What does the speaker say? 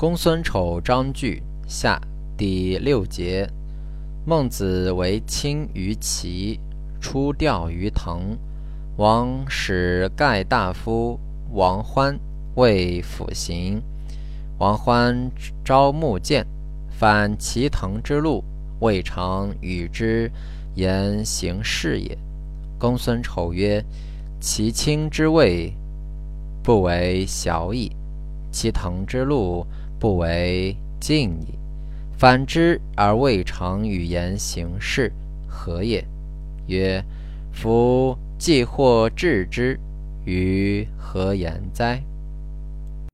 公孙丑章句下第六节。孟子为亲于齐，出钓于滕。王使盖大夫王欢为辅行。王欢招募见，反齐滕之路，未尝与之言行。事也。公孙丑曰：“其亲之位，不为小矣；其滕之路。”不为敬矣，反之而未尝语言行事，何也？曰：夫既获至之，于何言哉？